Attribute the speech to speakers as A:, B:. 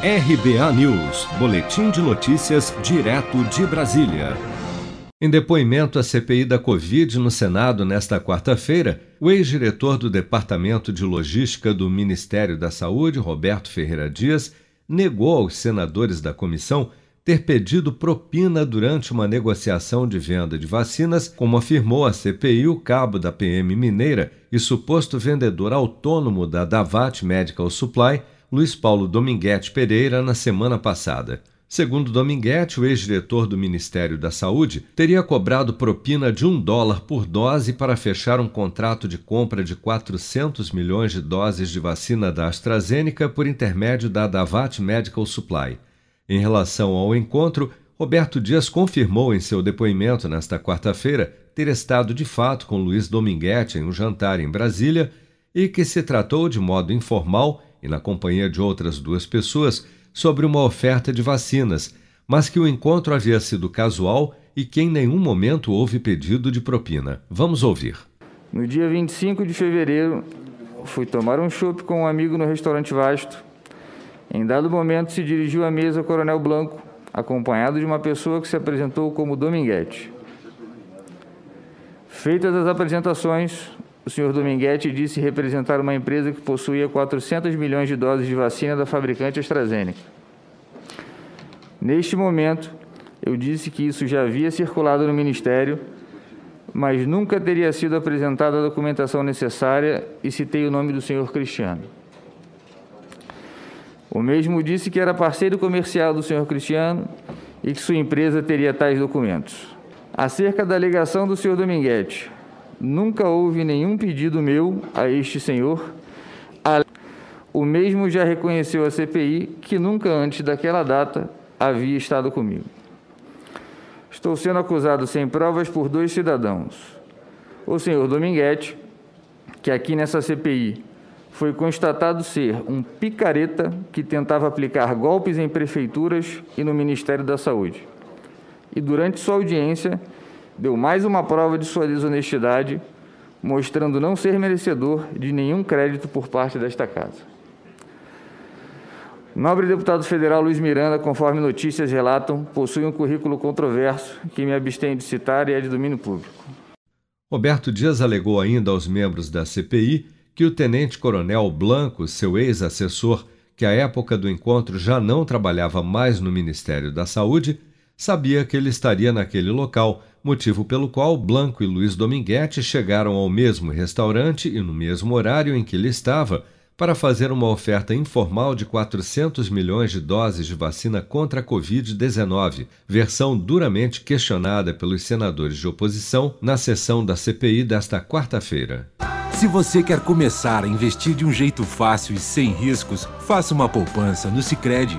A: RBA News, Boletim de Notícias, direto de Brasília. Em depoimento à CPI da Covid no Senado nesta quarta-feira, o ex-diretor do Departamento de Logística do Ministério da Saúde, Roberto Ferreira Dias, negou aos senadores da comissão ter pedido propina durante uma negociação de venda de vacinas, como afirmou a CPI o cabo da PM Mineira e suposto vendedor autônomo da Davat Medical Supply, Luiz Paulo Dominguete Pereira na semana passada. Segundo Dominguete, o ex-diretor do Ministério da Saúde teria cobrado propina de um dólar por dose para fechar um contrato de compra de 400 milhões de doses de vacina da AstraZeneca por intermédio da Davat Medical Supply. Em relação ao encontro, Roberto Dias confirmou em seu depoimento nesta quarta-feira ter estado de fato com Luiz Dominguete em um jantar em Brasília e que se tratou de modo informal e na companhia de outras duas pessoas sobre uma oferta de vacinas, mas que o encontro havia sido casual e que em nenhum momento houve pedido de propina. Vamos ouvir.
B: No dia 25 de fevereiro, fui tomar um chopp com um amigo no restaurante Vasto. Em dado momento, se dirigiu à mesa Coronel Blanco, acompanhado de uma pessoa que se apresentou como Dominguete. Feitas as apresentações, o senhor Dominguete disse representar uma empresa que possuía 400 milhões de doses de vacina da fabricante AstraZeneca. Neste momento, eu disse que isso já havia circulado no Ministério, mas nunca teria sido apresentada a documentação necessária e citei o nome do senhor Cristiano. O mesmo disse que era parceiro comercial do senhor Cristiano e que sua empresa teria tais documentos. Acerca da alegação do senhor Dominguete, Nunca houve nenhum pedido meu a este senhor. O mesmo já reconheceu a CPI que nunca antes daquela data havia estado comigo. Estou sendo acusado sem provas por dois cidadãos. O senhor Dominguete, que aqui nessa CPI foi constatado ser um picareta que tentava aplicar golpes em prefeituras e no Ministério da Saúde. E durante sua audiência, deu mais uma prova de sua desonestidade, mostrando não ser merecedor de nenhum crédito por parte desta casa. Nobre deputado federal Luiz Miranda, conforme notícias relatam, possui um currículo controverso que me abstém de citar e é de domínio público.
A: Roberto Dias alegou ainda aos membros da CPI que o tenente-coronel Blanco, seu ex-assessor, que à época do encontro já não trabalhava mais no Ministério da Saúde, sabia que ele estaria naquele local, motivo pelo qual Blanco e Luiz Dominguete chegaram ao mesmo restaurante e no mesmo horário em que ele estava para fazer uma oferta informal de 400 milhões de doses de vacina contra a Covid-19, versão duramente questionada pelos senadores de oposição na sessão da CPI desta quarta-feira.
C: Se você quer começar a investir de um jeito fácil e sem riscos, faça uma poupança no Sicredi